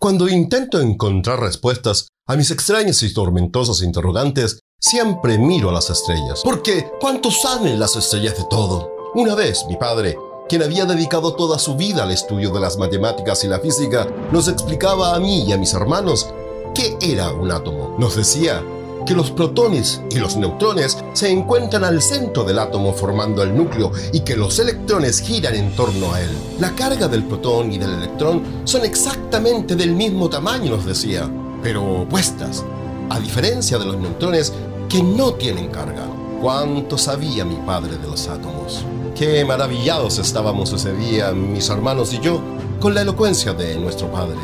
Cuando intento encontrar respuestas a mis extrañas y tormentosas interrogantes, siempre miro a las estrellas. Porque, ¿cuánto saben las estrellas de todo? Una vez, mi padre, quien había dedicado toda su vida al estudio de las matemáticas y la física, nos explicaba a mí y a mis hermanos qué era un átomo. Nos decía que los protones y los neutrones se encuentran al centro del átomo formando el núcleo y que los electrones giran en torno a él. La carga del protón y del electrón son exactamente del mismo tamaño, nos decía, pero opuestas, a diferencia de los neutrones que no tienen carga. ¿Cuánto sabía mi padre de los átomos? Qué maravillados estábamos ese día, mis hermanos y yo, con la elocuencia de nuestro padre.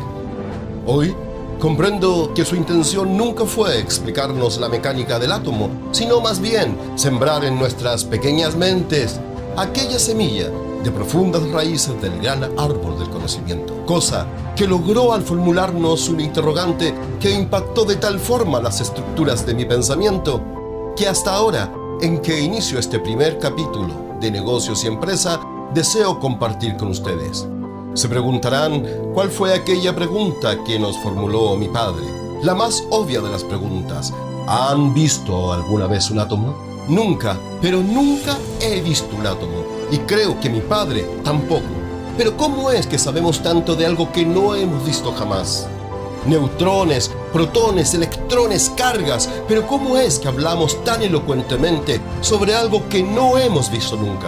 Hoy comprendo que su intención nunca fue explicarnos la mecánica del átomo, sino más bien sembrar en nuestras pequeñas mentes aquella semilla de profundas raíces del gran árbol del conocimiento, cosa que logró al formularnos un interrogante que impactó de tal forma las estructuras de mi pensamiento, que hasta ahora, en que inicio este primer capítulo de negocios y empresa, deseo compartir con ustedes. Se preguntarán cuál fue aquella pregunta que nos formuló mi padre. La más obvia de las preguntas. ¿Han visto alguna vez un átomo? Nunca, pero nunca he visto un átomo. Y creo que mi padre tampoco. Pero ¿cómo es que sabemos tanto de algo que no hemos visto jamás? Neutrones, protones, electrones, cargas, pero ¿cómo es que hablamos tan elocuentemente sobre algo que no hemos visto nunca?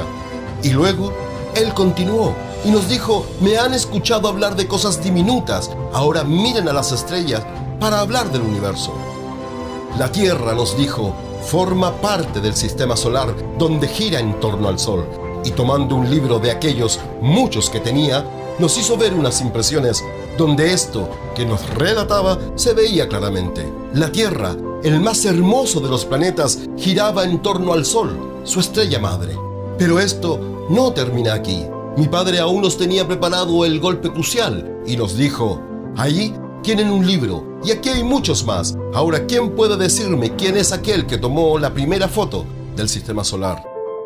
Y luego, él continuó y nos dijo, me han escuchado hablar de cosas diminutas, ahora miren a las estrellas para hablar del universo. La Tierra, nos dijo, forma parte del sistema solar donde gira en torno al Sol, y tomando un libro de aquellos muchos que tenía, nos hizo ver unas impresiones donde esto que nos relataba se veía claramente. La Tierra, el más hermoso de los planetas, giraba en torno al Sol, su estrella madre. Pero esto no termina aquí. Mi padre aún nos tenía preparado el golpe crucial y nos dijo, allí tienen un libro y aquí hay muchos más. Ahora, ¿quién puede decirme quién es aquel que tomó la primera foto del sistema solar?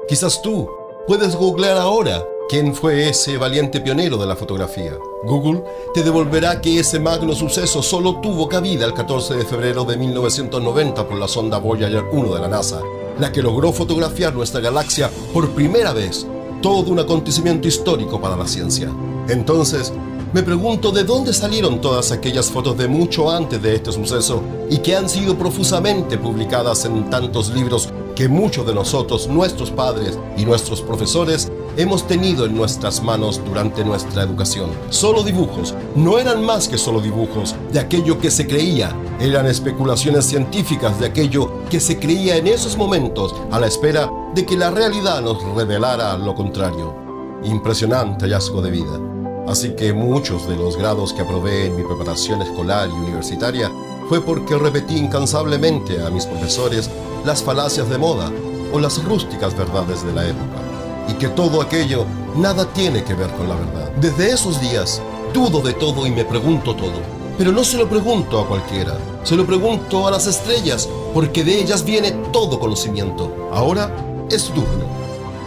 Quizás tú puedes googlear ahora ¿Quién fue ese valiente pionero de la fotografía? Google te devolverá que ese magno suceso solo tuvo cabida el 14 de febrero de 1990 por la sonda Voyager 1 de la NASA, la que logró fotografiar nuestra galaxia por primera vez, todo un acontecimiento histórico para la ciencia. Entonces, me pregunto de dónde salieron todas aquellas fotos de mucho antes de este suceso y que han sido profusamente publicadas en tantos libros que muchos de nosotros, nuestros padres y nuestros profesores, hemos tenido en nuestras manos durante nuestra educación. Solo dibujos, no eran más que solo dibujos de aquello que se creía, eran especulaciones científicas de aquello que se creía en esos momentos a la espera de que la realidad nos revelara lo contrario. Impresionante hallazgo de vida. Así que muchos de los grados que aprobé en mi preparación escolar y universitaria fue porque repetí incansablemente a mis profesores las falacias de moda o las rústicas verdades de la época y que todo aquello nada tiene que ver con la verdad. Desde esos días dudo de todo y me pregunto todo. Pero no se lo pregunto a cualquiera, se lo pregunto a las estrellas, porque de ellas viene todo conocimiento. Ahora es tu turno.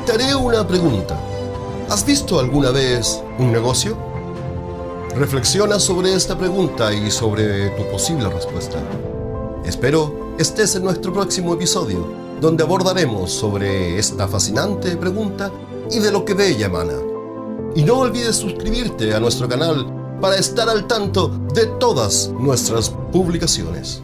Te haré una pregunta. ¿Has visto alguna vez un negocio? Reflexiona sobre esta pregunta y sobre tu posible respuesta. Espero estés en nuestro próximo episodio donde abordaremos sobre esta fascinante pregunta y de lo que de ella emana. Y no olvides suscribirte a nuestro canal para estar al tanto de todas nuestras publicaciones.